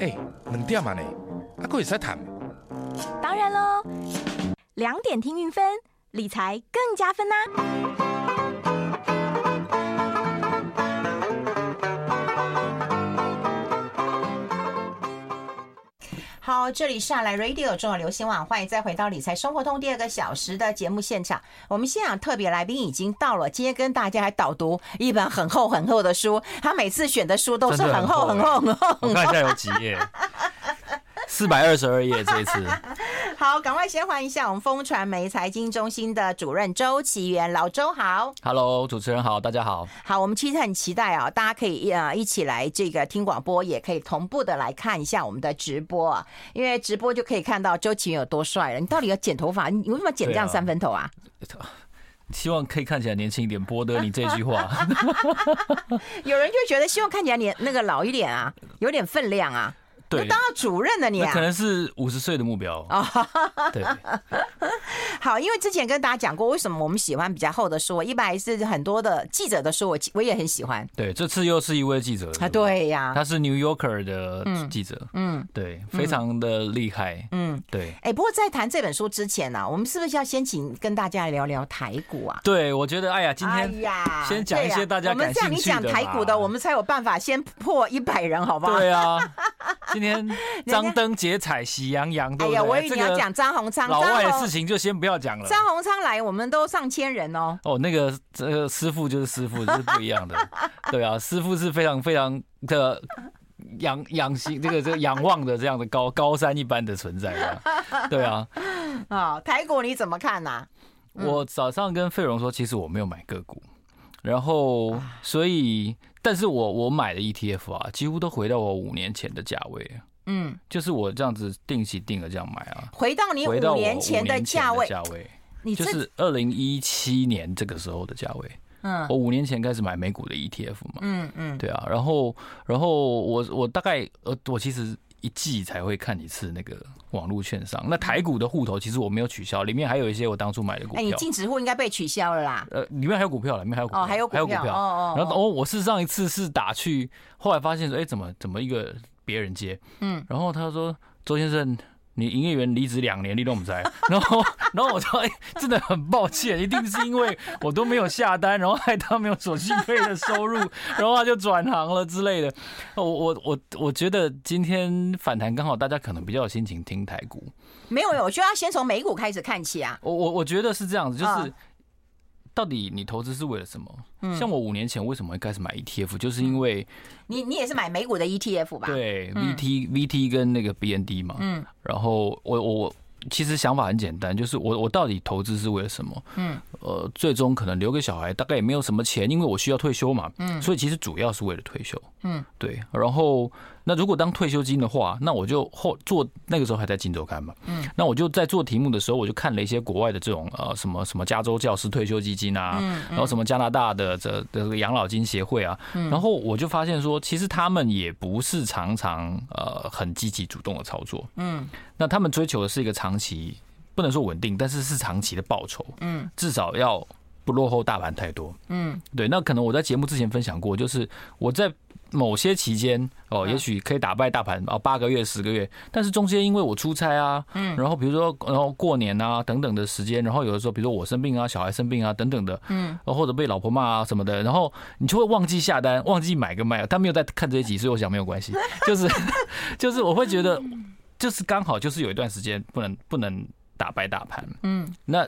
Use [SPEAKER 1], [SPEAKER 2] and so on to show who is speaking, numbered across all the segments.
[SPEAKER 1] 哎，两点啊呢，还可以再谈。
[SPEAKER 2] 当然喽，两点听运分，理财更加分呐。
[SPEAKER 3] 好，这里是来 Radio 中的流行网，欢迎再回到理财生活通第二个小时的节目现场。我们现场特别来宾已经到了，今天跟大家来导读一本很厚很厚的书。他每次选的书都是很厚很厚很厚。
[SPEAKER 4] 我看一下有几页。四百二十二页这一次，
[SPEAKER 3] 好，赶快先欢迎一下我们风传媒财经中心的主任周岐原，老周好
[SPEAKER 4] ，Hello，主持人好，大家好，
[SPEAKER 3] 好，我们其实很期待啊，大家可以呃一起来这个听广播，也可以同步的来看一下我们的直播啊，因为直播就可以看到周岐原有多帅了。你到底要剪头发？你为什么剪这样三分头啊？
[SPEAKER 4] 啊 希望可以看起来年轻一点，博得你这句话。
[SPEAKER 3] 有人就觉得希望看起来年那个老一点啊，有点分量啊。对，当到主任的你啊，
[SPEAKER 4] 可能是五十岁的目标啊。对，
[SPEAKER 3] 好，因为之前跟大家讲过，为什么我们喜欢比较厚的书，一般是很多的记者的书，我我也很喜欢。
[SPEAKER 4] 对，这次又是一位记者
[SPEAKER 3] 啊，对呀，
[SPEAKER 4] 他是 New Yorker 的记者，嗯，对，非常的厉害，嗯，对。
[SPEAKER 3] 哎，不过在谈这本书之前呢，我们是不是要先请跟大家聊聊台股啊？
[SPEAKER 4] 对，我觉得，哎呀，今天呀，先讲一些大家感兴趣的。我们这样，
[SPEAKER 3] 你讲台股的，我们才有办法先破一百人，好不好？
[SPEAKER 4] 对啊。今 天 张灯结彩，喜洋洋，对不对？
[SPEAKER 3] 哎呀，我以为你要讲张宏昌，
[SPEAKER 4] 老外的事情就先不要讲了。
[SPEAKER 3] 张宏昌来，我们都上千人哦。
[SPEAKER 4] 哦，那个这个师傅就是师傅，是不一样的。对啊，师傅是非常非常的仰仰心，这个这个仰望的这样的高高山一般的存在啊。对啊，
[SPEAKER 3] 啊，台股你怎么看啊？
[SPEAKER 4] 我早上跟费荣说，其实我没有买个股，然后所以。但是我我买的 ETF 啊，几乎都回到我五年前的价位。嗯，就是我这样子定期定额这样买啊，
[SPEAKER 3] 回到你五年前的价位，
[SPEAKER 4] 价位，你就是二零一七年这个时候的价位。嗯，我五年前开始买美股的 ETF 嘛。嗯嗯，对啊，然后然后我我大概呃，我其实。一季才会看一次那个网络券商。那台股的户头其实我没有取消，里面还有一些我当初买的股票。哎，
[SPEAKER 3] 你净值户应该被取消了啦。
[SPEAKER 4] 呃，里面还有股票，里面还有股票。
[SPEAKER 3] 哦，还有股票。
[SPEAKER 4] 还有股票。哦哦。然后哦，我是上一次是打去，后来发现说，哎，怎么怎么一个别人接？嗯。然后他说，周先生。你营业员离职两年，你都不在，然后，然后我说，哎，真的很抱歉，一定是因为我都没有下单，然后害他没有手续费的收入，然后他就转行了之类的。我我我我觉得今天反弹刚好，大家可能比较有心情听台股。
[SPEAKER 3] 没有，我觉得要先从美股开始看起啊。
[SPEAKER 4] 我我我觉得是这样子，就是。到底你投资是为了什么？嗯，像我五年前为什么会开始买 ETF，就是因为
[SPEAKER 3] 你你也是买美股的 ETF 吧？
[SPEAKER 4] 对，VT VT 跟那个 BND 嘛。嗯，然后我我其实想法很简单，就是我我到底投资是为了什么？嗯，呃，最终可能留给小孩，大概也没有什么钱，因为我需要退休嘛。嗯，所以其实主要是为了退休。嗯，对，然后。那如果当退休金的话，那我就后做那个时候还在金周刊嘛，嗯，那我就在做题目的时候，我就看了一些国外的这种呃什么什么加州教师退休基金啊，嗯然后什么加拿大的这这个养老金协会啊，然后我就发现说，其实他们也不是常常呃很积极主动的操作，嗯，那他们追求的是一个长期，不能说稳定，但是是长期的报酬，嗯，至少要不落后大盘太多，嗯，对，那可能我在节目之前分享过，就是我在。某些期间哦，也许可以打败大盘哦，八个月、十个月，但是中间因为我出差啊，嗯，然后比如说然后过年啊等等的时间，然后有的时候比如说我生病啊、小孩生病啊等等的，嗯，或者被老婆骂啊什么的，然后你就会忘记下单，忘记买个卖，他没有在看这一集，所以我想没有关系，就是 就是我会觉得就是刚好就是有一段时间不能不能打败大盘，嗯，那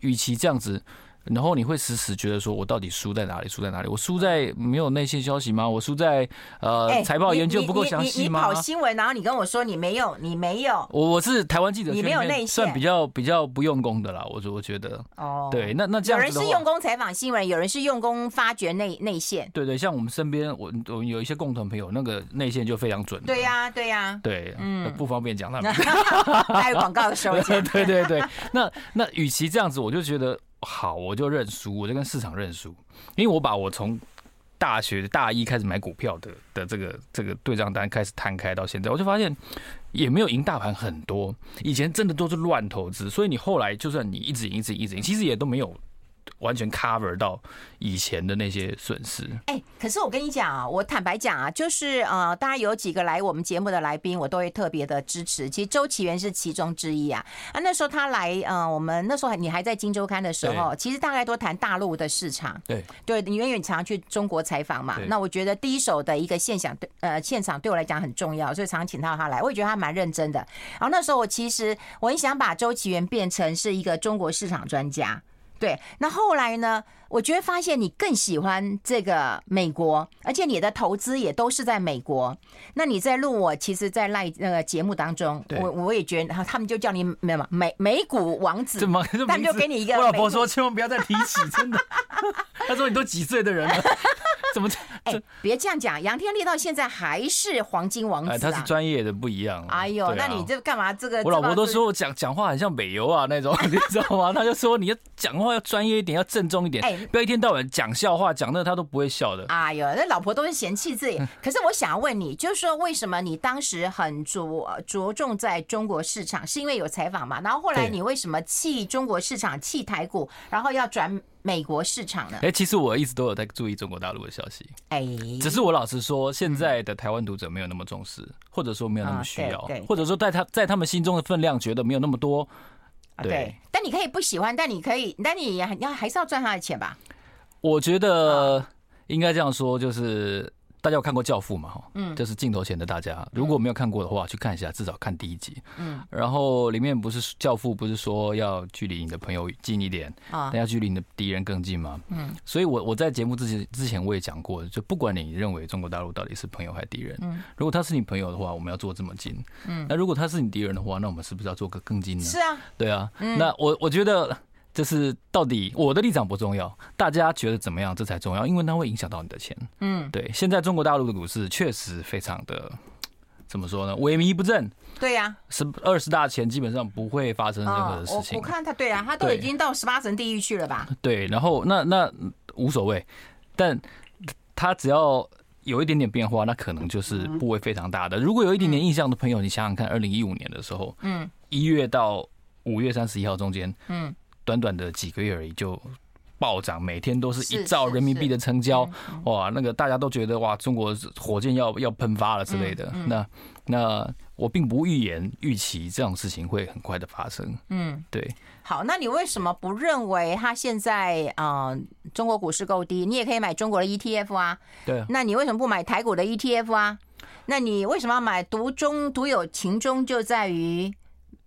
[SPEAKER 4] 与其这样子。然后你会时时觉得说，我到底输在哪里？输在哪里？我输在没有内线消息吗？我输在呃财报研究不够详细吗？你
[SPEAKER 3] 你跑新闻，然后你跟我说你没有，你没有。
[SPEAKER 4] 我我是台湾记者，
[SPEAKER 3] 你没有内线，
[SPEAKER 4] 算比较比较不用功的啦。我我觉得哦，对，那那这样
[SPEAKER 3] 有人是用功采访新闻，有人是用功发掘内内线。
[SPEAKER 4] 对对，像我们身边，我我们有一些共同朋友，那个内线就非常准。
[SPEAKER 3] 对呀对呀，
[SPEAKER 4] 对，嗯，不方便讲他们。
[SPEAKER 3] 还有广告的时候。
[SPEAKER 4] 对对对，那那与其这样子，我就觉得。好，我就认输，我就跟市场认输，因为我把我从大学大一开始买股票的的这个这个对账单开始摊开到现在，我就发现也没有赢大盘很多。以前真的都是乱投资，所以你后来就算你一直赢一直赢一直赢，其实也都没有完全 cover 到以前的那些损失。
[SPEAKER 3] 哎、欸，可是我跟你讲啊，我坦白讲啊，就是呃，大家有几个来我们节目的来宾，我都会特别的支持。其实周启源是其中之一啊。啊，那时候他来，呃，我们那时候你还在《金周刊》的时候，其实大概都谈大陆的市场。
[SPEAKER 4] 对，
[SPEAKER 3] 对，因为你常常去中国采访嘛。那我觉得第一手的一个现象，对，呃，现场对我来讲很重要，所以常常请到他来。我也觉得他蛮认真的。然后那时候我其实我很想把周启源变成是一个中国市场专家。对，那后来呢？我觉得发现你更喜欢这个美国，而且你的投资也都是在美国。那你在录我，其实，在赖那个节目当中，我我也觉得，他们就叫你美嘛美美股王子，他们就给你一个。
[SPEAKER 4] 我老婆说，千万不要再提起，真的。他说你都几岁的人了？怎么？
[SPEAKER 3] 哎，别这样讲，杨天立到现在还是黄金王子啊！
[SPEAKER 4] 他是专业的不一样。
[SPEAKER 3] 哎呦，那你这干嘛？这个
[SPEAKER 4] 我老婆都说我讲讲话很像美游啊那种，你知道吗？他就说你要讲话要专业一点，要正宗一点。哎。不要一天到晚讲笑话，讲那他都不会笑的。
[SPEAKER 3] 哎呦，那老婆都是嫌弃自己。可是我想要问你，就是说为什么你当时很着着重在中国市场，是因为有采访嘛？然后后来你为什么弃中国市场、弃台股，然后要转美国市场呢？
[SPEAKER 4] 哎，其实我一直都有在注意中国大陆的消息。哎，只是我老实说，现在的台湾读者没有那么重视，或者说没有那么需要，或者说在他在他们心中的分量觉得没有那么多。对，
[SPEAKER 3] 但你可以不喜欢，但你可以，但你要还是要赚他的钱吧？
[SPEAKER 4] 我觉得应该这样说，就是。大家有看过《教父》吗？哈，嗯，就是镜头前的大家，如果没有看过的话，去看一下，至少看第一集。嗯，然后里面不是教父不是说要距离你的朋友近一点啊，但要距离你的敌人更近吗？嗯，所以我我在节目之前之前我也讲过，就不管你认为中国大陆到底是朋友还是敌人，嗯，如果他是你朋友的话，我们要做这么近，嗯，那如果他是你敌人的话，那我们是不是要做个更近呢？
[SPEAKER 3] 是啊，
[SPEAKER 4] 对啊，那我我觉得。就是到底我的立场不重要，大家觉得怎么样这才重要，因为它会影响到你的钱。嗯，对。现在中国大陆的股市确实非常的怎么说呢？萎靡不振。
[SPEAKER 3] 对呀，
[SPEAKER 4] 十二十大前基本上不会发生任何的事情。
[SPEAKER 3] 我看他，对啊，他都已经到十八层地狱去了吧？
[SPEAKER 4] 对，然后那那无所谓，但他只要有一点点变化，那可能就是部位非常大的。如果有一点点印象的朋友，你想想看，二零一五年的时候，嗯，一月到五月三十一号中间，嗯。短短的几个月而已就暴涨，每天都是一兆人民币的成交，哇，那个大家都觉得哇，中国火箭要要喷发了之类的。那那我并不预言预期这种事情会很快的发生。嗯，对。
[SPEAKER 3] 好，那你为什么不认为它现在啊中国股市够低？你也可以买中国的 ETF 啊。
[SPEAKER 4] 对。
[SPEAKER 3] 那你为什么不买台股的 ETF 啊？那你为什么要买独中独有情中就在于？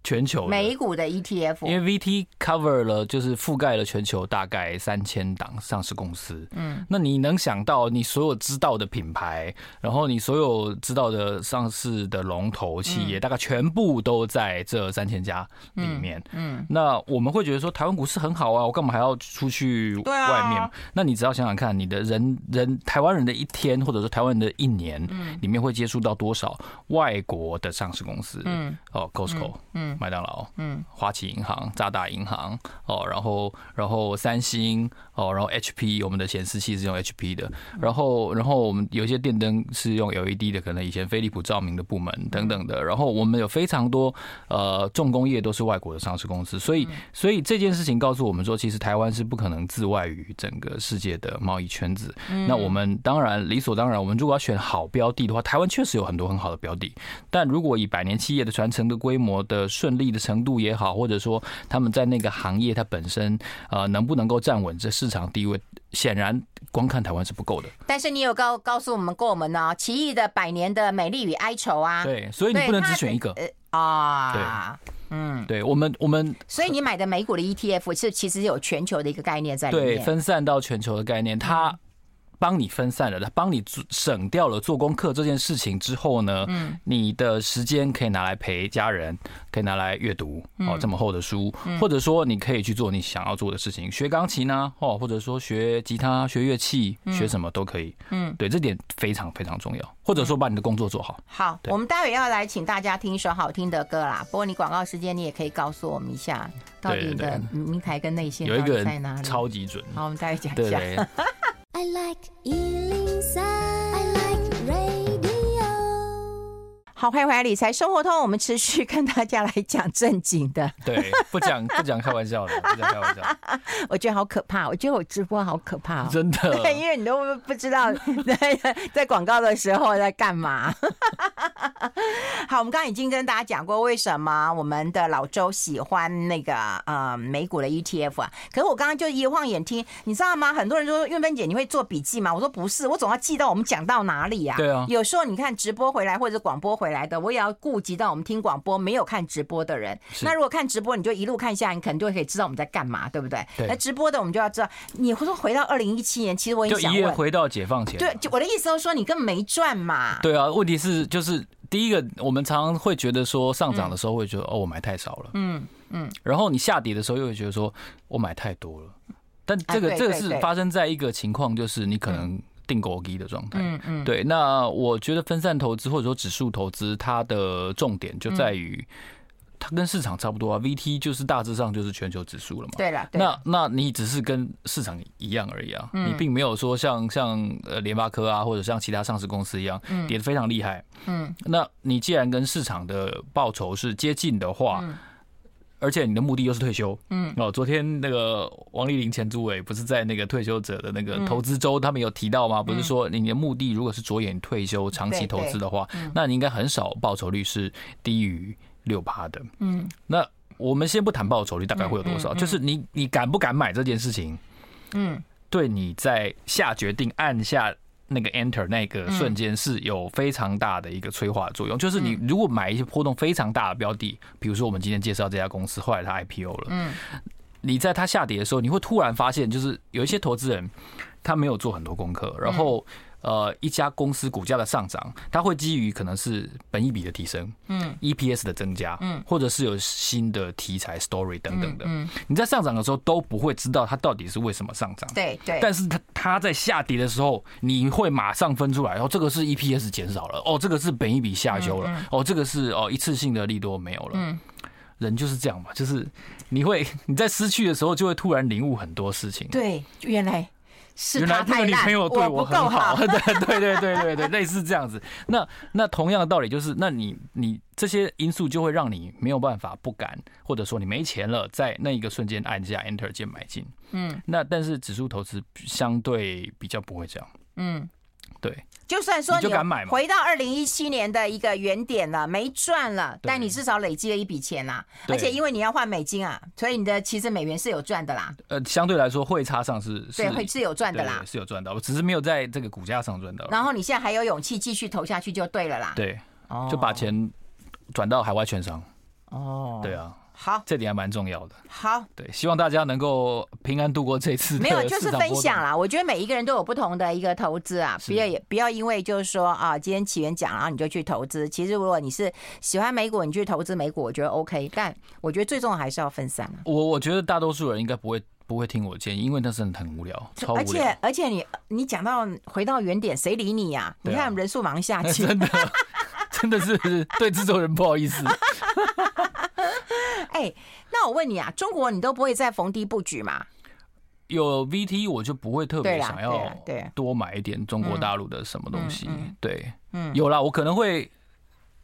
[SPEAKER 4] 全球
[SPEAKER 3] 美股的 ETF，
[SPEAKER 4] 因为 VT cover 了，就是覆盖了全球大概三千档上市公司。嗯，那你能想到你所有知道的品牌，然后你所有知道的上市的龙头企业，大概全部都在这三千家里面。嗯，那我们会觉得说台湾股市很好啊，我干嘛还要出去外面？那你只要想想看，你的人人台湾人的一天，或者说台湾人的一年，里面会接触到多少外国的上市公司？嗯，哦，Costco，嗯。麦当劳，嗯，花旗银行、渣打银行，哦，然后，然后三星，哦，然后 HP，我们的显示器是用 HP 的，然后，然后我们有一些电灯是用 LED 的，可能以前飞利浦照明的部门等等的，然后我们有非常多呃重工业都是外国的上市公司，所以，所以这件事情告诉我们说，其实台湾是不可能自外于整个世界的贸易圈子。那我们当然理所当然，我们如果要选好标的的话，台湾确实有很多很好的标的，但如果以百年企业的传承的规模的顺利的程度也好，或者说他们在那个行业它本身呃能不能够站稳这市场地位，显然光看台湾是不够的。
[SPEAKER 3] 但是你有告告诉我们过我们呢？奇异的百年的美丽与哀愁啊，
[SPEAKER 4] 对，所以你不能只选一个
[SPEAKER 3] 啊。
[SPEAKER 4] 对，嗯，对我们我们，
[SPEAKER 3] 所以你买的美股的 ETF 是其实有全球的一个概念在里面，
[SPEAKER 4] 对，分散到全球的概念，它。帮你分散了，他帮你省掉了做功课这件事情之后呢，嗯，你的时间可以拿来陪家人，可以拿来阅读哦这么厚的书，或者说你可以去做你想要做的事情，学钢琴呢，哦，或者说学吉他、学乐器、学什么都可以，嗯，对，这点非常非常重要，或者说把你的工作做好。
[SPEAKER 3] 好，我们待会要来请大家听一首好听的歌啦。不过你广告时间你也可以告诉我们一下，到底你的名台跟内线
[SPEAKER 4] 有一个人在哪里？超级准。
[SPEAKER 3] 好，我们待会讲一下。
[SPEAKER 5] I like 103, I like radio.
[SPEAKER 3] 好，欢迎回来理财生活通，我们持续跟大家来讲正经的。
[SPEAKER 4] 对，不讲 不讲开玩笑的，不讲开玩笑。
[SPEAKER 3] 我觉得好可怕，我觉得我直播好可怕，
[SPEAKER 4] 真的。
[SPEAKER 3] 对，因为你都不知道在 在广告的时候在干嘛。好，我们刚刚已经跟大家讲过为什么我们的老周喜欢那个呃美股的 ETF 啊。可是我刚刚就一晃眼听，你知道吗？很多人说韵芬姐你会做笔记吗？我说不是，我总要记到我们讲到哪里呀、啊。
[SPEAKER 4] 对啊。
[SPEAKER 3] 有时候你看直播回来或者广播回来的，我也要顾及到我们听广播没有看直播的人。那如果看直播，你就一路看下来，你可能就可以知道我们在干嘛，对不对？
[SPEAKER 4] 对。
[SPEAKER 3] 那直播的我们就要知道，你会说回到二零一七年，其实我也想问，
[SPEAKER 4] 就一夜回到解放前。
[SPEAKER 3] 对，就我的意思就是说，你根本没赚嘛。
[SPEAKER 4] 对啊，问题是就是。第一个，我们常常会觉得说上涨的时候会觉得哦，我买太少了，嗯嗯，然后你下跌的时候又会觉得说我买太多了，但这个这个是发生在一个情况，就是你可能定购低的状态，嗯嗯，对。那我觉得分散投资或者说指数投资，它的重点就在于。它跟市场差不多啊，VT 就是大致上就是全球指数了嘛。
[SPEAKER 3] 对了，
[SPEAKER 4] 那那你只是跟市场一样而已啊，你并没有说像像呃联发科啊，或者像其他上市公司一样跌得非常厉害。嗯，那你既然跟市场的报酬是接近的话，而且你的目的又是退休，嗯，哦，昨天那个王丽玲前主委不是在那个退休者的那个投资周，他们有提到吗？不是说你的目的如果是着眼退休长期投资的话，那你应该很少报酬率是低于。六趴的，嗯，那我们先不谈报酬率大概会有多少，就是你你敢不敢买这件事情，嗯，对你在下决定按下那个 Enter 那个瞬间是有非常大的一个催化作用。就是你如果买一些波动非常大的标的，比如说我们今天介绍这家公司，后来它 IPO 了，嗯，你在它下跌的时候，你会突然发现，就是有一些投资人他没有做很多功课，然后。呃，一家公司股价的上涨，它会基于可能是本益比的提升，嗯，EPS 的增加，嗯，或者是有新的题材 story 等等的。嗯，你在上涨的时候都不会知道它到底是为什么上涨，
[SPEAKER 3] 对对。
[SPEAKER 4] 但是它它在下跌的时候，你会马上分出来，哦，这个是 EPS 减少了，哦，这个是本益比下修了，哦，这个是哦一次性的利多没有了。嗯，人就是这样嘛，就是你会你在失去的时候就会突然领悟很多事情。
[SPEAKER 3] 对，原来。
[SPEAKER 4] 原来那个女朋友对我很好，对对对对对对，类似这样子。那那同样的道理就是，那你你这些因素就会让你没有办法不敢，或者说你没钱了，在那一个瞬间按下 Enter 键买进。嗯，那但是指数投资相对比较不会这样。嗯，对。
[SPEAKER 3] 就算说你回到二零一七年的一个原点了，没赚了，但你至少累积了一笔钱呐。而且因为你要换美金啊，所以你的其实美元是有赚的啦。
[SPEAKER 4] 呃，相对来说汇差上是，
[SPEAKER 3] 对，会是有赚的啦，
[SPEAKER 4] 是有赚到，我只是没有在这个股价上赚到。
[SPEAKER 3] 然后你现在还有勇气继续投下去就对了啦。
[SPEAKER 4] 对，就把钱转到海外券商。哦，对啊。
[SPEAKER 3] 好，
[SPEAKER 4] 这点还蛮重要的。
[SPEAKER 3] 好，
[SPEAKER 4] 对，希望大家能够平安度过这次。
[SPEAKER 3] 没有，就是分享啦。我觉得每一个人都有不同的一个投资啊，不要也不要因为就是说啊，今天起源讲，然后你就去投资。其实如果你是喜欢美股，你去投资美股，我觉得 OK。但我觉得最重要还是要分散。
[SPEAKER 4] 我我觉得大多数人应该不会不会听我建议，因为那真的很无聊，超无聊。
[SPEAKER 3] 而且而且你你讲到回到原点，谁理你呀？你看人数忙下去，
[SPEAKER 4] 真的真的是对制作人不好意思。
[SPEAKER 3] 哎，那我问你啊，中国你都不会再逢低布局吗？
[SPEAKER 4] 有 VT 我就不会特别想要多买一点中国大陆的什么东西。对，嗯，有啦，我可能会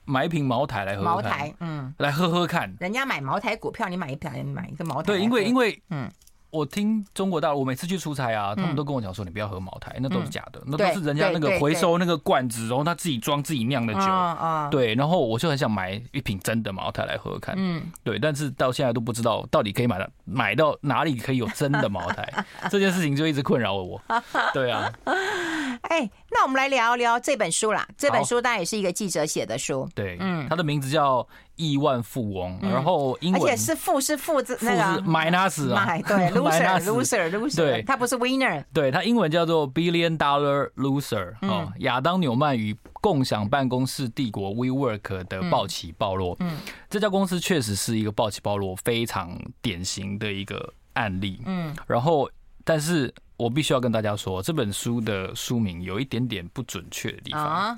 [SPEAKER 4] 买一瓶茅台来喝喝。
[SPEAKER 3] 茅台，嗯，
[SPEAKER 4] 来喝喝看。
[SPEAKER 3] 人家买茅台股票，你买一瓶，买一个茅台。
[SPEAKER 4] 对，因为因为嗯。我听中国大陆，我每次去出差啊，他们都跟我讲说，你不要喝茅台，那都是假的，那都是人家那个回收那个罐子，然后他自己装自己酿的酒。对，然后我就很想买一瓶真的茅台来喝喝看。嗯，对，但是到现在都不知道到底可以买到买到哪里可以有真的茅台，这件事情就一直困扰了我。对啊。
[SPEAKER 3] 哎，那我们来聊一聊这本书啦。这本书当然也是一个记者写的书。
[SPEAKER 4] 对，嗯，它的名字叫。亿万富翁，然后英文，
[SPEAKER 3] 而且是富是富字那个
[SPEAKER 4] minus 啊，
[SPEAKER 3] 对，loser loser loser，对，他不是 winner，
[SPEAKER 4] 对，他英文叫做 billion dollar loser 哦，亚当纽曼与共享办公室帝国 WeWork 的暴起暴落，嗯，这家公司确实是一个暴起暴落非常典型的一个案例，嗯，然后但是。我必须要跟大家说，这本书的书名有一点点不准确的地方。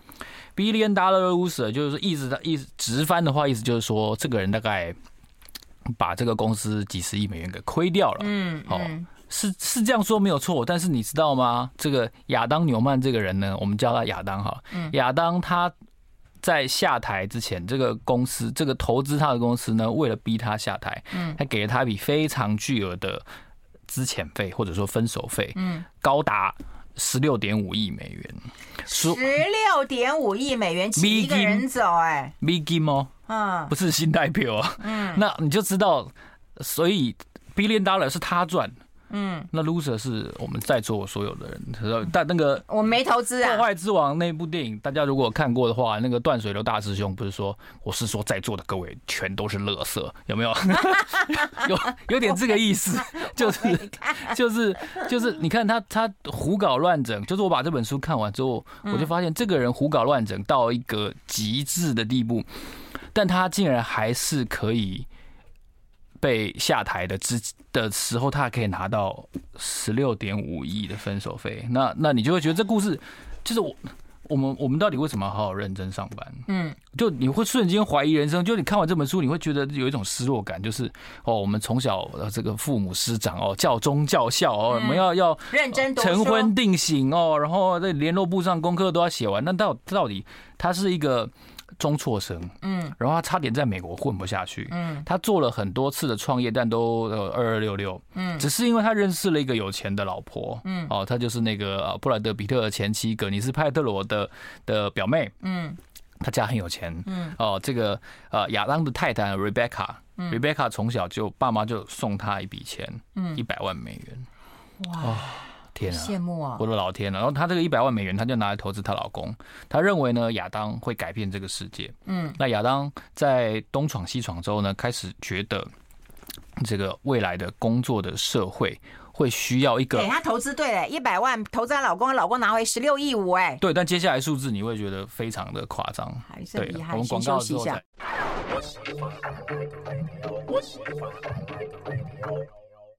[SPEAKER 4] Billion Dollar Loser 就是意思的意思，直翻的话，意思就是说，这个人大概把这个公司几十亿美元给亏掉了。嗯，好，是是这样说没有错。但是你知道吗？这个亚当纽曼这个人呢，我们叫他亚当哈。亚当他在下台之前，这个公司这个投资他的公司呢，为了逼他下台，嗯，他给了他一笔非常巨额的资遣费或者说分手费，嗯，高达十六点五亿美元。
[SPEAKER 3] 十六点五亿美元请一个人走，哎
[SPEAKER 4] ，Big Game 哦，嗯，不是新代表啊，嗯，那你就知道，所以 Billion Dollar 是他赚。嗯，那 loser 是我们在座所有的人，但那个
[SPEAKER 3] 我没投资啊。
[SPEAKER 4] 破坏之王那部电影，大家如果看过的话，那个断水流大师兄不是说，我是说在座的各位全都是乐色，有没有？有有点这个意思，就是就是就是，你看他他胡搞乱整，就是我把这本书看完之后，我就发现这个人胡搞乱整到一个极致的地步，但他竟然还是可以。被下台的之的时候，他可以拿到十六点五亿的分手费。那那你就会觉得这故事就是我我们我们到底为什么要好好认真上班？嗯，就你会瞬间怀疑人生。就你看完这本书，你会觉得有一种失落感，就是哦，我们从小的这个父母师长哦，教忠教孝哦，我们要要
[SPEAKER 3] 认真
[SPEAKER 4] 晨昏定省哦，然后在联络簿上功课都要写完。那到到底他是一个？中辍生，嗯，然后他差点在美国混不下去，嗯，他做了很多次的创业，但都呃二二六六，嗯，只是因为他认识了一个有钱的老婆，嗯，哦，他就是那个布莱德比特的前妻葛尼斯派特罗的的表妹，嗯，他家很有钱，嗯，哦，这个呃亚当的太太 Rebecca，Rebecca 从小就爸妈就送他一笔钱，嗯，一百万美元，哇。天啊！羡慕啊！我的老天啊！然后她这个一百万美元，她就拿来投资她老公。她认为呢，亚当会改变这个世界。嗯，那亚当在东闯西闯之后呢，开始觉得这个未来的工作的社会会需要一个。
[SPEAKER 3] 给他投资对了，一百万投资她老公，她老公拿回十六亿五哎。
[SPEAKER 4] 对，但接下来数字你会觉得非常的夸张。
[SPEAKER 3] 还是厉害。
[SPEAKER 4] 我们广告之后再。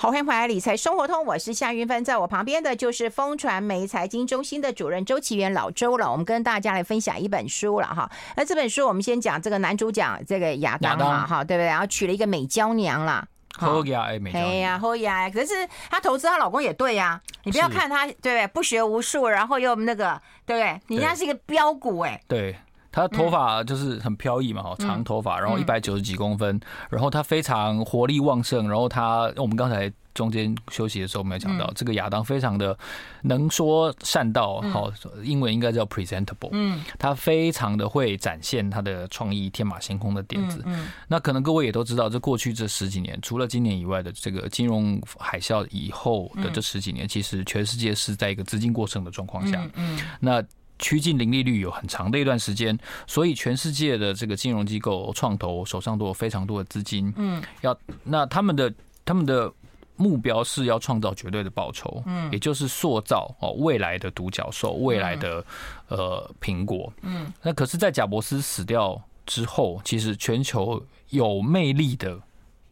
[SPEAKER 3] 好，欢迎回来，理财生活通，我是夏云芬，在我旁边的就是风传媒财经中心的主任周岐原老周了。我们跟大家来分享一本书了哈。那这本书我们先讲这个男主角这个亚当嘛，哈，对不对？然后娶了一个美娇娘啦。
[SPEAKER 4] 好呀，哎，美娇娘。哎
[SPEAKER 3] 呀，好呀。可是她投资她老公也对呀，你不要看她，对不对？不学无术，然后又那个，对不对？人家是一个标股哎。
[SPEAKER 4] 对。他头发就是很飘逸嘛，哈，长头发，然后一百九十几公分，然后他非常活力旺盛，然后他我们刚才中间休息的时候没有讲到，这个亚当非常的能说善道，好，英文应该叫 presentable，嗯，他非常的会展现他的创意，天马行空的点子，嗯，那可能各位也都知道，这过去这十几年，除了今年以外的这个金融海啸以后的这十几年，其实全世界是在一个资金过剩的状况下，嗯，那。趋近零利率有很长的一段时间，所以全世界的这个金融机构创投手上都有非常多的资金，嗯，要那他们的他们的目标是要创造绝对的报酬，嗯，也就是塑造哦未来的独角兽，未来的呃苹果，嗯，那可是，在贾伯斯死掉之后，其实全球有魅力的。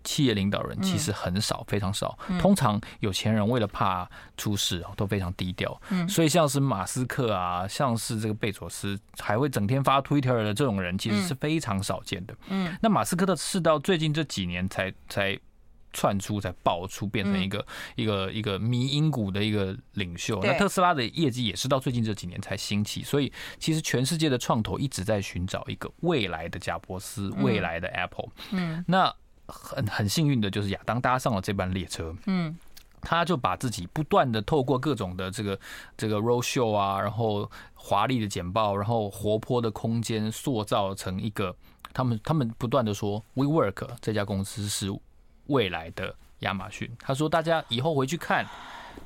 [SPEAKER 4] 企业领导人其实很少，非常少。通常有钱人为了怕出事，都非常低调。所以像是马斯克啊，像是这个贝佐斯，还会整天发 Twitter 的这种人，其实是非常少见的。嗯，那马斯克的事到最近这几年才才窜出，才爆出，变成一个一个一个迷因股的一个领袖。那特斯拉的业绩也是到最近这几年才兴起。所以其实全世界的创投一直在寻找一个未来的贾伯斯，未来的 Apple。嗯，那。很很幸运的就是亚当搭上了这班列车，嗯，他就把自己不断的透过各种的这个这个 roadshow 啊，然后华丽的简报，然后活泼的空间，塑造成一个他们他们不断的说 WeWork 这家公司是未来的亚马逊。他说大家以后回去看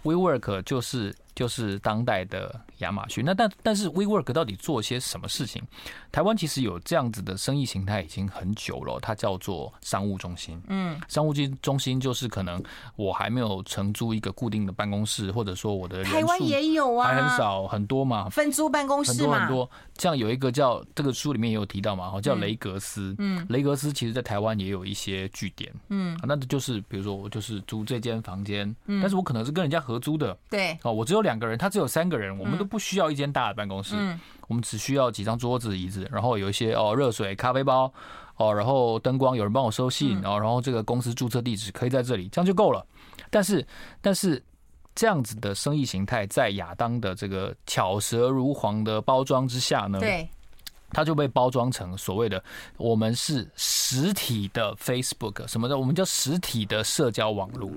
[SPEAKER 4] WeWork 就是。就是当代的亚马逊。那但但是 WeWork 到底做些什么事情？台湾其实有这样子的生意形态已经很久了，它叫做商务中心。嗯，商务中心就是可能我还没有承租一个固定的办公室，或者说我的
[SPEAKER 3] 台湾也有啊，
[SPEAKER 4] 还很少很多嘛，
[SPEAKER 3] 分租办公室嘛，
[SPEAKER 4] 很多很多。像有一个叫这个书里面也有提到嘛，叫雷格斯。嗯，雷格斯其实在台湾也有一些据点。嗯，那就是比如说我就是租这间房间，但是我可能是跟人家合租的。对，哦，我只有。两个人，他只有三个人，我们都不需要一间大的办公室，嗯，我们只需要几张桌子、椅子，然后有一些哦热水、咖啡包，哦，然后灯光，有人帮我收信，然后然后这个公司注册地址可以在这里，这样就够了。但是，但是这样子的生意形态，在亚当的这个巧舌如簧的包装之下呢，对，它就被包装成所谓的我们是实体的 Facebook 什么的，我们叫实体的社交网络。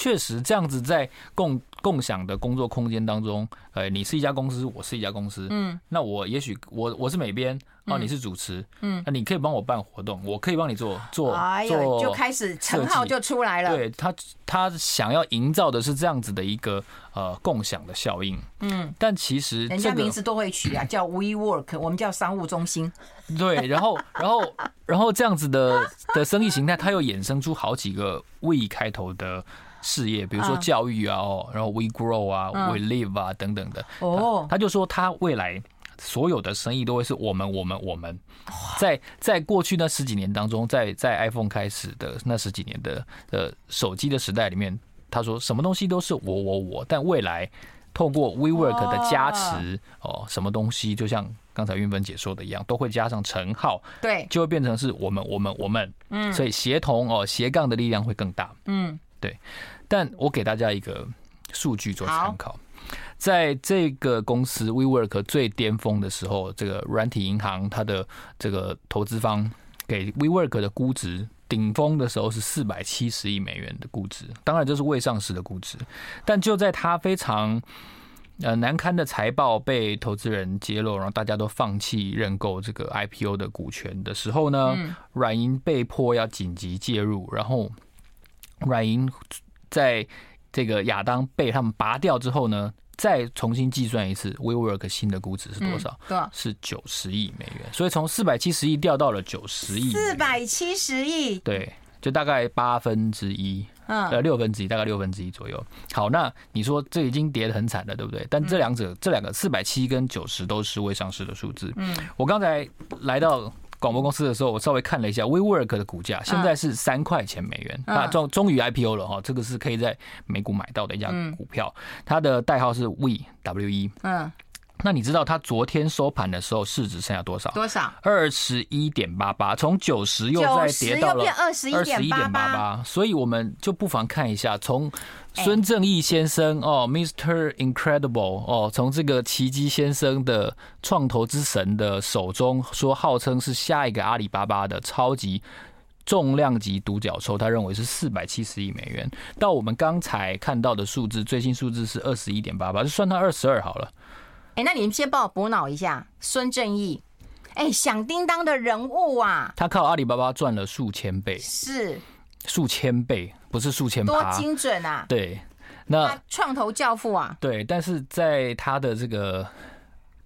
[SPEAKER 4] 确实这样子在共共享的工作空间当中，呃，你是一家公司，我是一家公司，嗯，那我也许我我是美编。哦，你是主持，嗯，那你可以帮我办活动，我可以帮你做做做，
[SPEAKER 3] 就开始称号就出来了。
[SPEAKER 4] 对他，他想要营造的是这样子的一个呃共享的效应，嗯，但其实
[SPEAKER 3] 人家名字都会取啊，叫 WeWork，我们叫商务中心。
[SPEAKER 4] 对，然后然后然后这样子的的生意形态，它又衍生出好几个 We 开头的事业，比如说教育啊，哦，然后 We Grow 啊，We Live 啊等等的。哦，他就说他未来。所有的生意都会是我们，我们，我们，在在过去那十几年当中，在在 iPhone 开始的那十几年的呃手机的时代里面，他说什么东西都是我我我，但未来透过 WeWork 的加持哦，什么东西就像刚才韵芬姐说的一样，都会加上乘号，
[SPEAKER 3] 对，
[SPEAKER 4] 就会变成是我们我们我们，嗯，所以协同哦斜杠的力量会更大，嗯，对，但我给大家一个数据做参考。在这个公司 WeWork 最巅峰的时候，这个软体银行它的这个投资方给 WeWork 的估值顶峰的时候是四百七十亿美元的估值，当然这是未上市的估值。但就在它非常呃难堪的财报被投资人揭露，然后大家都放弃认购这个 IPO 的股权的时候呢，软银被迫要紧急介入，然后软银在这个亚当被他们拔掉之后呢，再重新计算一次，WeWork 新的估值是多少？
[SPEAKER 3] 对，
[SPEAKER 4] 是九十亿美元。所以从四百七十亿掉到了九十亿。
[SPEAKER 3] 四百七十亿，
[SPEAKER 4] 对，就大概八分之一，嗯，呃，六分之一，大概六分之一左右。好，那你说这已经跌得很惨了，对不对？但这两者，这两个四百七跟九十都是未上市的数字。嗯，我刚才来到。广播公司的时候，我稍微看了一下 WeWork 的股价，现在是三块钱美元，啊，终终于 IPO 了哈，这个是可以在美股买到的一家股票，它的代号是 We W E，嗯。那你知道它昨天收盘的时候市值剩下多少？
[SPEAKER 3] 多少？
[SPEAKER 4] 二十一点八八，从九十又再跌到了
[SPEAKER 3] 二十一点八八，
[SPEAKER 4] 所以我们就不妨看一下，从孙正义先生哦，Mr. Incredible 哦，从这个奇迹先生的创投之神的手中，说号称是下一个阿里巴巴的超级重量级独角兽，他认为是四百七十亿美元，到我们刚才看到的数字，最新数字是二十一点八八，就算他二十二好了。
[SPEAKER 3] 哎，那你们先帮我补脑一下，孙正义，哎，响叮当的人物啊，
[SPEAKER 4] 他靠阿里巴巴赚了数千倍，
[SPEAKER 3] 是
[SPEAKER 4] 数千倍，不是数千倍，
[SPEAKER 3] 多精准啊！
[SPEAKER 4] 对，那
[SPEAKER 3] 创投教父啊，
[SPEAKER 4] 对，但是在他的这个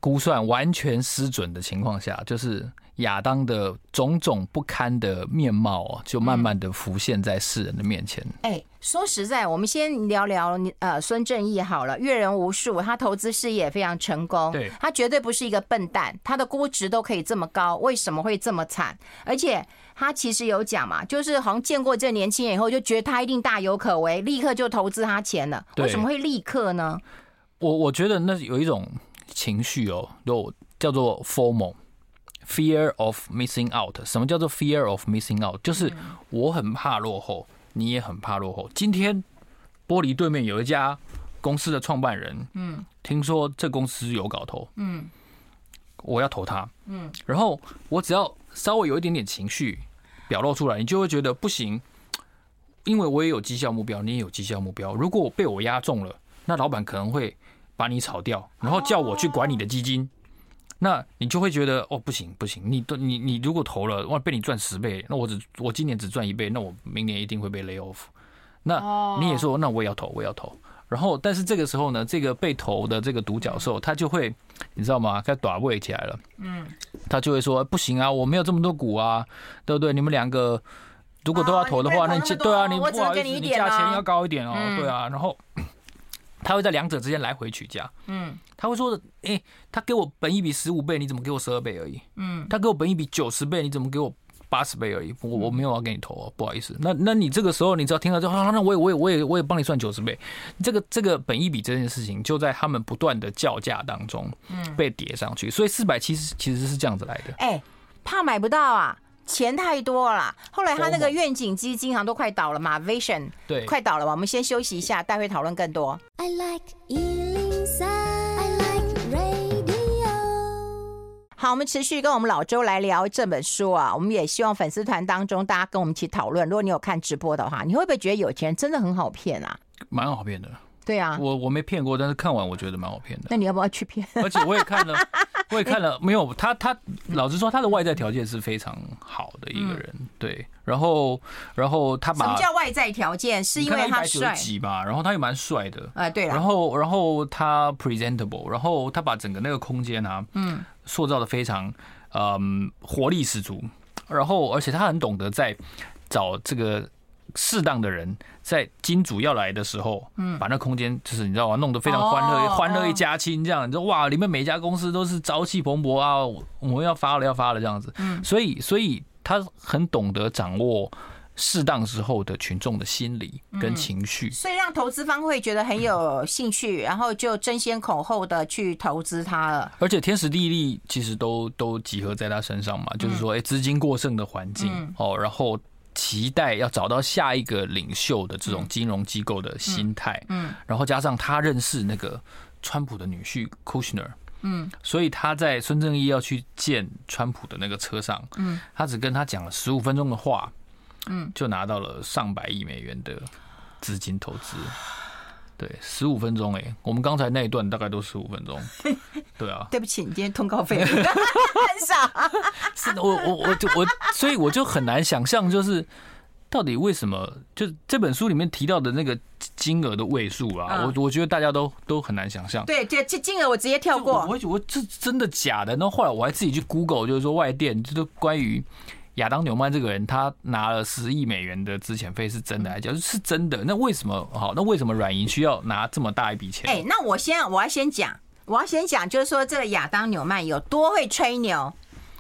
[SPEAKER 4] 估算完全失准的情况下，就是。亚当的种种不堪的面貌哦，就慢慢的浮现在世人的面前。
[SPEAKER 3] 哎、嗯欸，说实在，我们先聊聊呃孙正义好了，阅人无数，他投资事业也非常成功。
[SPEAKER 4] 对，
[SPEAKER 3] 他绝对不是一个笨蛋，他的估值都可以这么高，为什么会这么惨？而且他其实有讲嘛，就是好像见过这年轻人以后，就觉得他一定大有可为，立刻就投资他钱了。为什么会立刻呢？
[SPEAKER 4] 我我觉得那有一种情绪哦，就叫做 FOMO。Fear of missing out。什么叫做 fear of missing out？就是我很怕落后，你也很怕落后。今天玻璃对面有一家公司的创办人，嗯，听说这公司有搞头，嗯，我要投他，嗯，然后我只要稍微有一点点情绪表露出来，你就会觉得不行，因为我也有绩效目标，你也有绩效目标。如果我被我压中了，那老板可能会把你炒掉，然后叫我去管你的基金。那你就会觉得哦，不行不行，你都你你如果投了哇，被你赚十倍，那我只我今年只赚一倍，那我明年一定会被 lay off。那你也说，那我也要投，我也要投。然后，但是这个时候呢，这个被投的这个独角兽，他就会你知道吗？开始打位起来了。嗯，他就会说不行啊，我没有这么多股啊，对不对？你们两个如果都要投的话，那你对啊，你不好意思，你价钱要高一点哦，对啊，然后。他会在两者之间来回取价，嗯，他会说的，哎，他给我本一比十五倍，你怎么给我十二倍而已？嗯，他给我本一比九十倍，你怎么给我八十倍而已？我我没有要给你投哦，不好意思。那那你这个时候，你只要听到之后，那我也我也我也我也帮你算九十倍。这个这个本一比这件事情，就在他们不断的叫价当中，嗯，被叠上去。所以四百七十其实是这样子来的。
[SPEAKER 3] 哎，怕买不到啊。钱太多了，后来他那个愿景基金好像都快倒了嘛，Vision
[SPEAKER 4] 对，
[SPEAKER 3] 快倒了吧？我们先休息一下，待会讨论更多。I like 103, I like radio. 好，我们持续跟我们老周来聊这本书啊。我们也希望粉丝团当中大家跟我们一起讨论。如果你有看直播的话，你会不会觉得有钱人真的很好骗啊？
[SPEAKER 4] 蛮好骗的。
[SPEAKER 3] 对啊，
[SPEAKER 4] 我我没骗过，但是看完我觉得蛮好骗的。
[SPEAKER 3] 那你要不要去骗？
[SPEAKER 4] 而且我 也看了，我也看了，没有他他老实说，他的外在条件是非常好的一个人，嗯、对。然后然后他把
[SPEAKER 3] 什么叫外在条件？是因为他帅
[SPEAKER 4] 几吧？然后他又蛮帅的
[SPEAKER 3] 哎，对。
[SPEAKER 4] 然后然后他 presentable，然后他把整个那个空间啊，嗯，塑造的非常嗯活力十足。然后而且他很懂得在找这个。适当的人在金主要来的时候，嗯，把那空间就是你知道吗？弄得非常欢乐，欢乐一家亲这样。你说哇，里面每一家公司都是朝气蓬勃啊，我们要发了要发了这样子。嗯，所以所以他很懂得掌握适当时候的群众的心理跟情绪，所以让投资方会觉得很有兴趣，然后就争先恐后的去投资他了。而且天时地利其实都都集合在他身上嘛，就是说，哎，资金过剩的环境哦，然后。期待要找到下一个领袖的这种金融机构的心态，嗯，然后加上他认识那个川普的女婿 Kushner，嗯，所以他在孙正义要去见川普的那个车上，嗯，他只跟他讲了十五分钟的话，嗯，就拿到了上百亿美元的资金投资。对，十五分钟哎，我们刚才那一段大概都十五分钟。对啊，对不起，你今天通告费很少。是，我我我就我，所以我就很难想象，就是到底为什么，就这本书里面提到的那个金额的位数啊，我我觉得大家都都很难想象。对，这这金额我直接跳过。我我这真的假的？然后后来我还自己去 Google，就是说外电，就是关于。亚当纽曼这个人，他拿了十亿美元的资遣费，是真的还是？是真的。那为什么？好，那为什么软银需要拿这么大一笔钱？哎，那我先，我要先讲，我要先讲，就是说这个亚当纽曼有多会吹牛，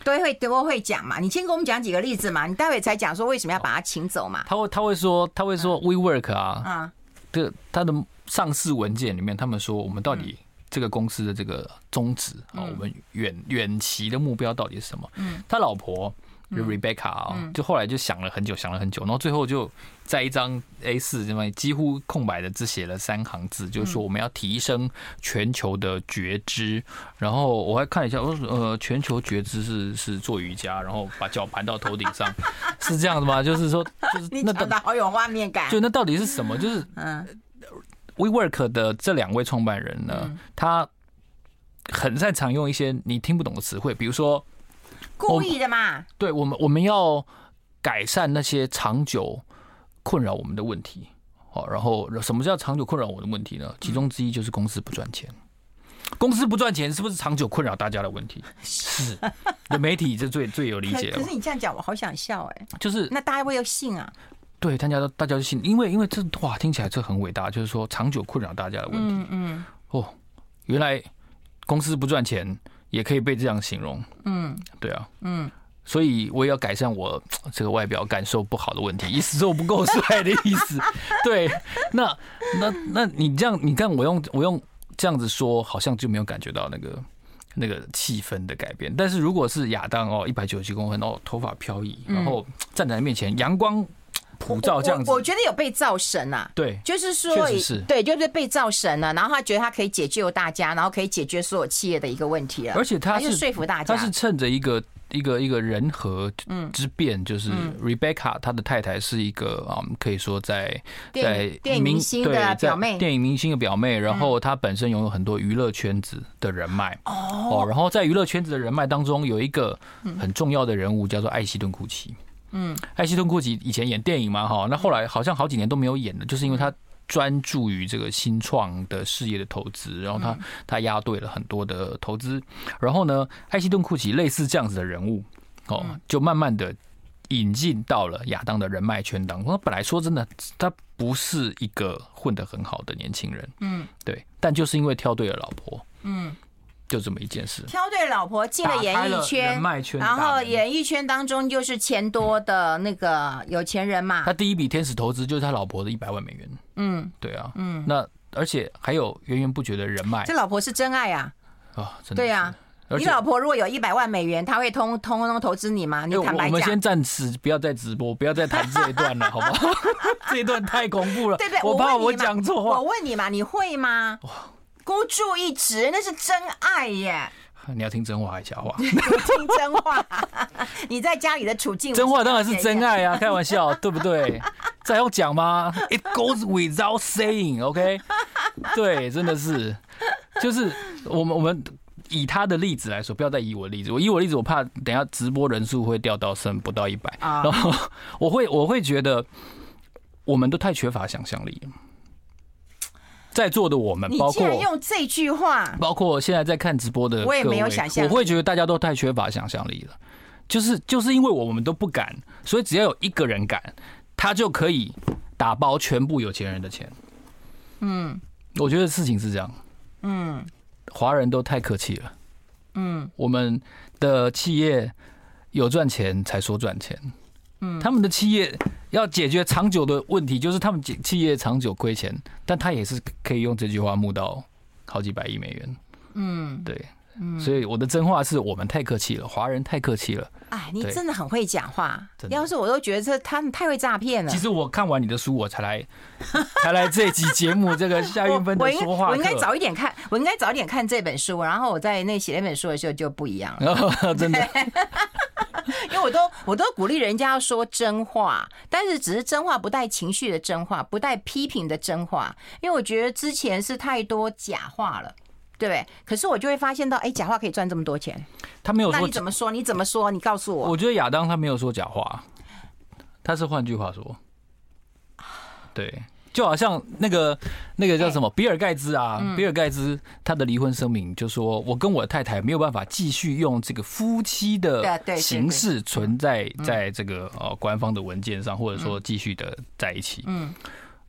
[SPEAKER 4] 多会多会讲嘛。你先给我们讲几个例子嘛。你待会才讲说为什么要把他请走嘛。他会他会说他会说 WeWork 啊，啊，这他的上市文件里面，他们说我们到底这个公司的这个宗旨啊，我们远远期的目标到底是什么？嗯，他老婆。就 Rebecca 啊，就后来就想了很久，想了很久，然后最后就在一张 A 四这么几乎空白的只写了三行字，就是说我们要提升全球的觉知。然后我还看了一下，我说呃，全球觉知是是做瑜伽，然后把脚盘到头顶上，是这样的吗？就是说，就是那讲的好有画面感。就那到底是什么？就是嗯，WeWork 的这两位创办人呢，他很擅长用一些你听不懂的词汇，比如说。故意的嘛？对，我们我们要改善那些长久困扰我们的问题。好，然后什么叫长久困扰我的问题呢？其中之一就是公司不赚钱。公司不赚钱是不是长久困扰大家的问题？是，媒体这最最有理解。可是你这样讲，我好想笑哎。就是那大家会要信啊？对，大家都大家就信，因为因为这哇听起来这很伟大，就是说长久困扰大家的问题。嗯嗯。哦，原来公司不赚钱。也可以被这样形容，嗯，对啊，嗯，所以我也要改善我这个外表感受不好的问题，意思是我不够帅的意思。对，那那那你这样，你看我用我用这样子说，好像就没有感觉到那个那个气氛的改变。但是如果是亚当哦，一百九十七公分哦，头发飘逸，然后站在面前，阳光。普照这样子我，我觉得有被造神呐、啊，对，就是说，是对，就是被造神了、啊。然后他觉得他可以解救大家，然后可以解决所有企业的一个问题了。而且他是说服大家，他是趁着一个一个一个人和之变，就是 Rebecca 他的太太是一个啊，可以说在在电影明星的表妹，电影明星的表妹。然后他本身拥有很多娱乐圈子的人脉哦，然后在娱乐圈子的人脉当中，有一个很重要的人物叫做艾希顿库奇。嗯，艾希顿·库奇以前演电影嘛，哈，那后来好像好几年都没有演了，就是因为他专注于这个新创的事业的投资，然后他他押对了很多的投资，然后呢，艾希顿·库奇类似这样子的人物，哦，就慢慢的引进到了亚当的人脉圈当中。他本来说真的，他不是一个混得很好的年轻人，嗯，对，但就是因为挑对了老婆，嗯。就这么一件事，挑对老婆进了演艺圈，然后演艺圈当中就是钱多的那个有钱人嘛。他第一笔天使投资就是他老婆的一百万美元。嗯，对啊，嗯，那而且还有源源不绝的人脉。这老婆是真爱啊！啊，真的。对啊，你老婆如果有一百万美元，他会通通通投资你吗？你坦白讲。我们先暂时不要再直播，不要再谈这一段了，好不好？这一段太恐怖了。对不对，我怕我讲错话。我问你嘛，你会吗？孤注一掷，那是真爱耶！你要听真话还是假话？
[SPEAKER 3] 听真话。你在家里的处境，
[SPEAKER 4] 真话当然是真爱啊！开玩笑，对不对？这还用讲吗？It goes without saying，OK？、Okay? 对，真的是，就是我们我们以他的例子来说，不要再以我的例子。我以我的例子，我怕等下直播人数会掉到剩不到一百，然后我会我会觉得我们都太缺乏想象力。在座的我们，包括
[SPEAKER 3] 用这句话，
[SPEAKER 4] 包括现在在看直播的，
[SPEAKER 3] 我也没有想象，
[SPEAKER 4] 我会觉得大家都太缺乏想象力了。就是就是因为我们都不敢，所以只要有一个人敢，他就可以打包全部有钱人的钱。嗯，我觉得事情是这样。嗯，华人都太客气了。嗯，我们的企业有赚钱才说赚钱。嗯，他们的企业。要解决长久的问题，就是他们企业长久亏钱，但他也是可以用这句话募到好几百亿美元。嗯，对，嗯，所以我的真话是我们太客气了，华人太客气了。
[SPEAKER 3] 哎，你真的很会讲话，要是我都觉得这他们太会诈骗了。
[SPEAKER 4] 其实我看完你的书，我才来 才来这集节目。这个夏运芬的说话，
[SPEAKER 3] 我应该早一点看，我应该早一点看这本书，然后我在那写那本书的时候就不一样了。
[SPEAKER 4] 真的。
[SPEAKER 3] 因为我都我都鼓励人家要说真话，但是只是真话不带情绪的真话，不带批评的真话。因为我觉得之前是太多假话了，对不对？可是我就会发现到，哎，假话可以赚这么多钱。
[SPEAKER 4] 他没有说，
[SPEAKER 3] 那你怎么说？你怎么说？你告诉我。
[SPEAKER 4] 我觉得亚当他没有说假话，他是换句话说，对。就好像那个那个叫什么比尔盖茨啊，比尔盖茨他的离婚声明就说，我跟我的太太没有办法继续用这个夫妻的形式存在在这个呃官方的文件上，或者说继续的在一起。嗯。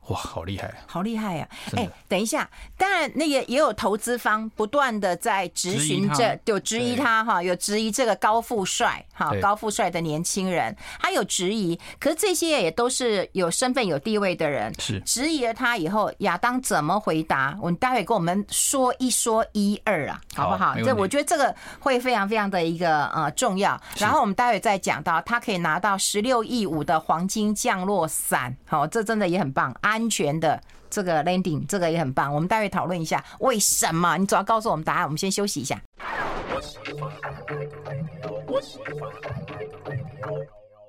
[SPEAKER 4] 哇，好厉害，
[SPEAKER 3] 好厉害呀！哎，等一下，当然那个也有投资方不断的在质询这，有质疑他哈，有质疑这个高富帅哈，高富帅的年轻人，他有质疑，可是这些也都是有身份有地位的人，
[SPEAKER 4] 是
[SPEAKER 3] 质疑了他以后，亚当怎么回答？我们待会跟我们说一说一二啊，好不好？这我觉得这个会非常非常的一个呃重要。然后我们待会再讲到，他可以拿到十六亿五的黄金降落伞，好，这真的也很棒啊。安全的这个 landing，这个也很棒。我们待会讨论一下为什么？你总要告诉我们答案。我们先休息一下。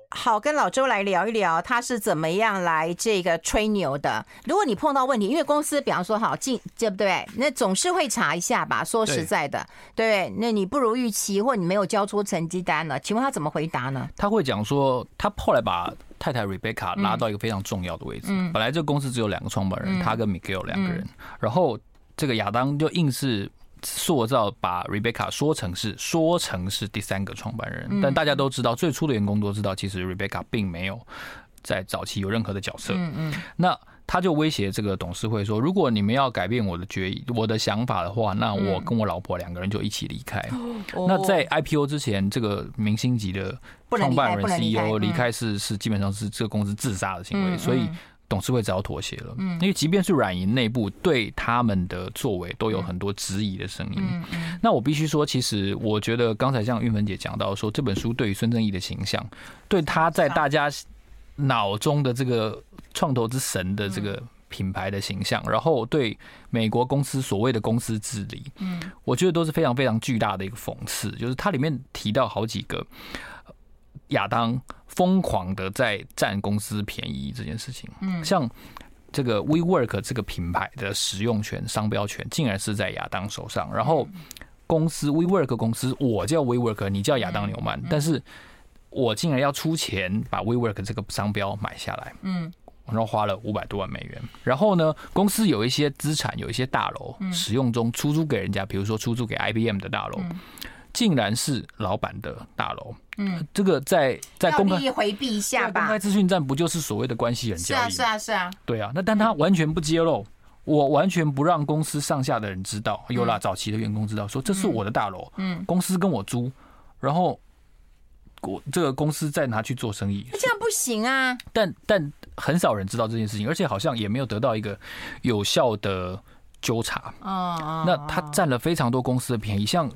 [SPEAKER 3] 好，跟老周来聊一聊，他是怎么样来这个吹牛的。如果你碰到问题，因为公司比方说好进，对不对？那总是会查一下吧。说实在的，对，对，那你不如预期，或你没有交出成绩单了，请问他怎么回答呢？
[SPEAKER 4] 他会讲说，他后来把太太 Rebecca 拉到一个非常重要的位置。本来这个公司只有两个创办人，他跟 Miguel 两个人，然后这个亚当就硬是。塑造把 Rebecca 说成是说成是第三个创办人，但大家都知道，最初的员工都知道，其实 Rebecca 并没有在早期有任何的角色。嗯嗯，那他就威胁这个董事会说，如果你们要改变我的决议、我的想法的话，那我跟我老婆两个人就一起离开。那在 IPO 之前，这个明星级的创办人 CEO 离开是是基本上是这个公司自杀的行为，所以。董事会只好妥协了，嗯，因为即便是软银内部对他们的作为都有很多质疑的声音。那我必须说，其实我觉得刚才像玉芬姐讲到说，这本书对于孙正义的形象，对他在大家脑中的这个创投之神的这个品牌的形象，然后对美国公司所谓的公司治理，嗯，我觉得都是非常非常巨大的一个讽刺。就是它里面提到好几个亚当。疯狂的在占公司便宜这件事情，嗯，像这个 WeWork 这个品牌的使用权、商标权，竟然是在亚当手上。然后公司 WeWork 公司，我叫 WeWork，你叫亚当纽曼，但是我竟然要出钱把 WeWork 这个商标买下来，嗯，然后花了五百多万美元。然后呢，公司有一些资产，有一些大楼使用中出租给人家，比如说出租给 IBM 的大楼。竟然是老板的大楼，嗯，这个在在公开
[SPEAKER 3] 回避一下吧。
[SPEAKER 4] 公开资讯站不就是所谓的关系人交易？
[SPEAKER 3] 是啊，是啊，是啊。
[SPEAKER 4] 对啊，那但他完全不揭露，我完全不让公司上下的人知道，有啦，早期的员工知道，说这是我的大楼，嗯，公司跟我租，然后我这个公司再拿去做生意，
[SPEAKER 3] 这样不行啊。
[SPEAKER 4] 但但很少人知道这件事情，而且好像也没有得到一个有效的纠察。哦，那他占了非常多公司的便宜，像。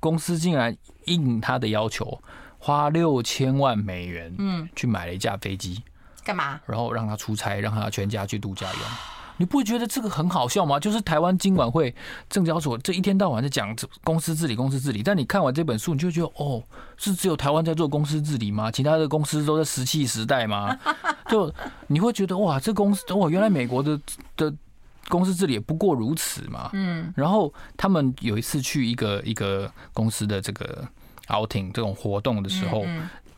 [SPEAKER 4] 公司竟然应他的要求，花六千万美元，嗯，去买了一架飞机，
[SPEAKER 3] 干嘛？
[SPEAKER 4] 然后让他出差，让他全家去度假用。你不会觉得这个很好笑吗？就是台湾金管会、证交所这一天到晚在讲公司治理、公司治理，但你看完这本书，你就觉得哦，是只有台湾在做公司治理吗？其他的公司都在石器时代吗？就你会觉得哇，这公司哇，原来美国的的公司治理也不过如此嘛。嗯。然后他们有一次去一个一个公司的这个 outing 这种活动的时候，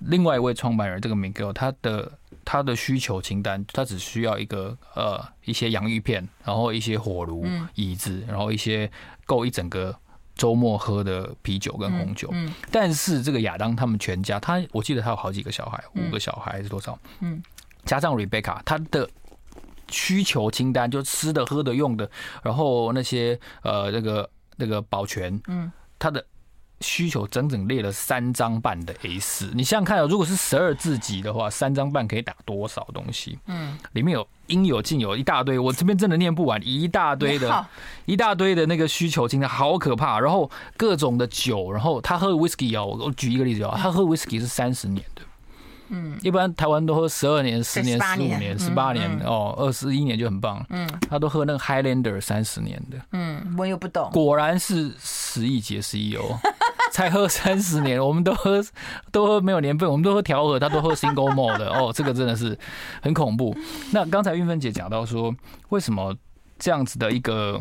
[SPEAKER 4] 另外一位创办人这个 Miguel 他的。他的需求清单，他只需要一个呃一些洋芋片，然后一些火炉、椅子，然后一些够一整个周末喝的啤酒跟红酒。但是这个亚当他们全家，他我记得他有好几个小孩，五个小孩还是多少？嗯，加上 Rebecca，他的需求清单就吃的、喝的、用的，然后那些呃那个那个保全，嗯，他的。需求整整列了三张半的 A 四。你想想看啊，如果是十二字集的话，三张半可以打多少东西？嗯，里面有应有尽有，一大堆，我这边真的念不完，一大堆的，一大堆的那个需求，清单好可怕。然后各种的酒，然后他喝 whisky 啊，我举一个例子啊，他喝 whisky 是三十年的，嗯，一般台湾都喝十二年、十年、十五年、十八年哦，二十一年就很棒，嗯，他都喝那个 Highlander 三十年的，嗯，
[SPEAKER 3] 我又不懂，
[SPEAKER 4] 果然是十亿解十亿哦。才喝三十年，我们都喝 都喝没有年份，我们都喝调和，他都喝 single malt 的哦，这个真的是很恐怖。那刚才运芬姐讲到说，为什么这样子的一个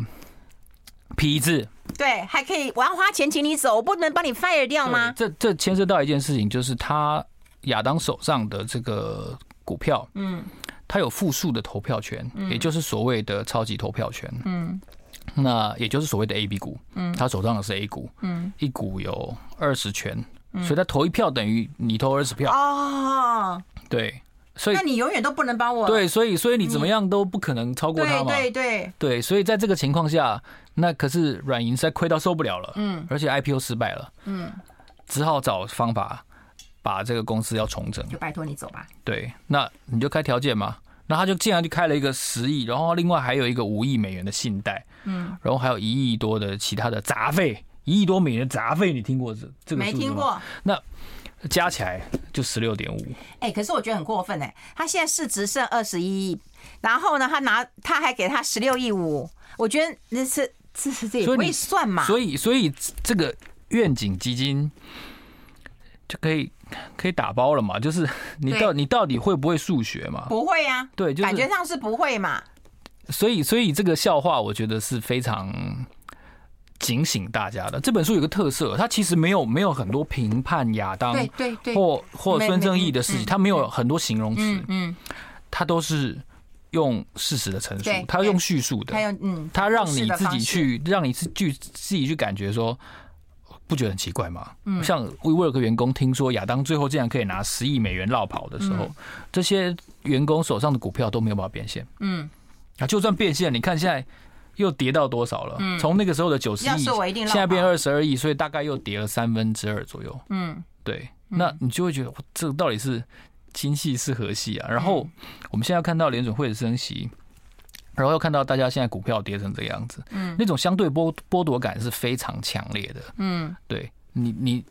[SPEAKER 4] 皮子，
[SPEAKER 3] 对，还可以我要花钱请你走，我不能帮你 fire 掉吗？
[SPEAKER 4] 这这牵涉到一件事情，就是他亚当手上的这个股票，嗯，他有复数的投票权，也就是所谓的超级投票权，嗯。那也就是所谓的 A B 股，嗯，他手上的是 A 股，嗯，一股有二十权，所以他投一票等于你投二十票。哦，对，所以
[SPEAKER 3] 那你永远都不能帮我
[SPEAKER 4] 对，所以所以你怎么样都不可能超过他嘛，
[SPEAKER 3] 对对
[SPEAKER 4] 对，所以在这个情况下，那可是软银在亏到受不了了，嗯，而且 I P O 失败了，嗯，只好找方法把这个公司要重整，
[SPEAKER 3] 就拜托你走吧，
[SPEAKER 4] 对，那你就开条件嘛。那他就竟然就开了一个十亿，然后另外还有一个五亿美元的信贷，嗯，然后还有一亿多的其他的杂费，一亿多美元的杂费，你听过这这个？
[SPEAKER 3] 没听过。
[SPEAKER 4] 那加起来就十六点五。
[SPEAKER 3] 哎，可是我觉得很过分哎，他现在市值剩二十一亿，然后呢，他拿他还给他十六亿五，我觉得那是这是这也不会算嘛。
[SPEAKER 4] 所以所以这个愿景基金就可以。可以打包了嘛？就是 你到你到底会不会数学嘛？
[SPEAKER 3] 不会呀，
[SPEAKER 4] 对，就
[SPEAKER 3] 感觉上是不会嘛。
[SPEAKER 4] 所以，所以这个笑话我觉得是非常警醒大家的。这本书有个特色，它其实没有没有很多评判亚当
[SPEAKER 3] 对对对
[SPEAKER 4] 或或孙正义的事情，它没有很多形容词，嗯，它都是用事实的陈述，它用叙述的，它用嗯，它让你自己去让你自去自己去感觉说。不觉得很奇怪吗？嗯，像 WeWork 员工听说亚当最后竟然可以拿十亿美元落跑的时候，这些员工手上的股票都没有办法变现。嗯，啊，就算变现，你看现在又跌到多少了？嗯，从那个时候的九十亿，现在变二十二亿，所以大概又跌了三分之二左右。嗯，对，那你就会觉得这个到底是亲系是何系啊？然后我们现在要看到联准会的升息。然后又看到大家现在股票跌成这个样子，嗯，那种相对剥剥夺感是非常强烈的，嗯，对你，你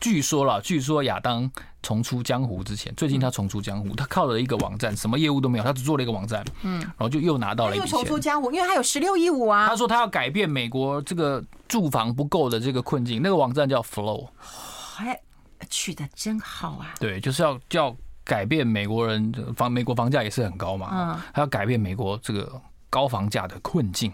[SPEAKER 4] 据说了，据说亚当重出江湖之前，最近他重出江湖，他靠了一个网站，什么业务都没有，他只做了一个网站，嗯，然后就又拿到了一笔钱。
[SPEAKER 3] 重出江湖，因为他有十六亿五啊。
[SPEAKER 4] 他说他要改变美国这个住房不够的这个困境，那个网站叫 Flow，
[SPEAKER 3] 还，取得真好啊。
[SPEAKER 4] 对，就是要叫改变美国人房，美国房价也是很高嘛，嗯，他要改变美国这个。高房价的困境，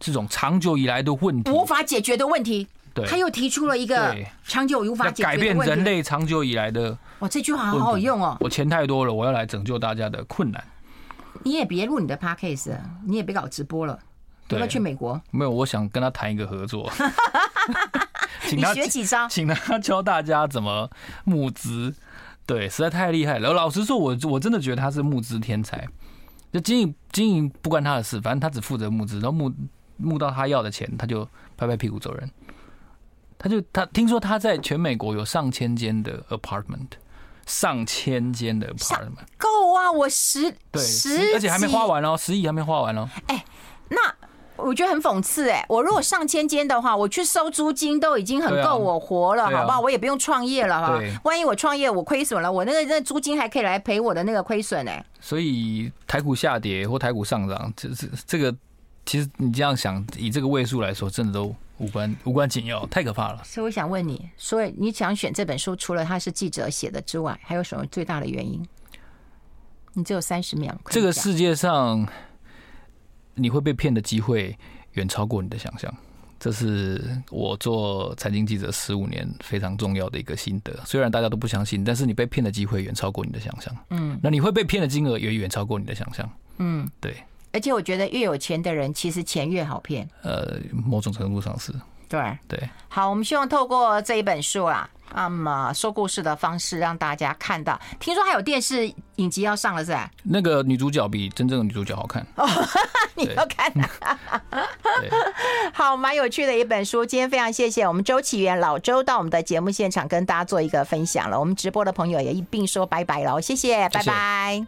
[SPEAKER 4] 这种长久以来的问题，
[SPEAKER 3] 无法解决的问题，对，他又提出了一个长久无法解决的问题，
[SPEAKER 4] 改变人类长久以来的。
[SPEAKER 3] 哇，这句话好好用哦！
[SPEAKER 4] 我钱太多了，我要来拯救大家的困难。
[SPEAKER 3] 你也别录你的 podcast，你也别搞直播了，要不要去美国？
[SPEAKER 4] 没有，我想跟他谈一个合作。
[SPEAKER 3] 请他你学几招，
[SPEAKER 4] 请他教大家怎么募资。对，实在太厉害了。老实说，我我真的觉得他是募资天才。就经营经营不关他的事，反正他只负责募资，然后募募到他要的钱，他就拍拍屁股走人。他就他听说他在全美国有上千间的 apartment，上千间的 apartment
[SPEAKER 3] 够啊！我十
[SPEAKER 4] 对
[SPEAKER 3] 十，
[SPEAKER 4] 而且还没花完哦，十亿还没花完哦。
[SPEAKER 3] 哎，那我觉得很讽刺哎、欸，我如果上千间的话，我去收租金都已经很够我活了，好不好？我也不用创业了哈。万一我创业我亏损了，我那个那租金还可以来赔我的那个亏损哎。
[SPEAKER 4] 所以台股下跌或台股上涨，这这这个其实你这样想，以这个位数来说，真的都无关无关紧要，太可怕了。
[SPEAKER 3] 所以我想问你，所以你想选这本书，除了它是记者写的之外，还有什么最大的原因？你只有三十秒。
[SPEAKER 4] 这个世界上。你会被骗的机会远超过你的想象，这是我做财经记者十五年非常重要的一个心得。虽然大家都不相信，但是你被骗的机会远超过你的想象。嗯，那你会被骗的金额也远超过你的想象。嗯，对。
[SPEAKER 3] 而且我觉得越有钱的人，其实钱越好骗。
[SPEAKER 4] 呃，某种程度上是。
[SPEAKER 3] 对
[SPEAKER 4] 对。
[SPEAKER 3] 好，我们希望透过这一本书啊。那么说故事的方式让大家看到，听说还有电视影集要上了，是吧？
[SPEAKER 4] 那个女主角比真正的女主角好看哦，
[SPEAKER 3] 你要看啊？好，蛮有趣的一本书。今天非常谢谢我们周启源老周到我们的节目现场跟大家做一个分享了。我们直播的朋友也一并说拜拜了，谢谢，拜拜。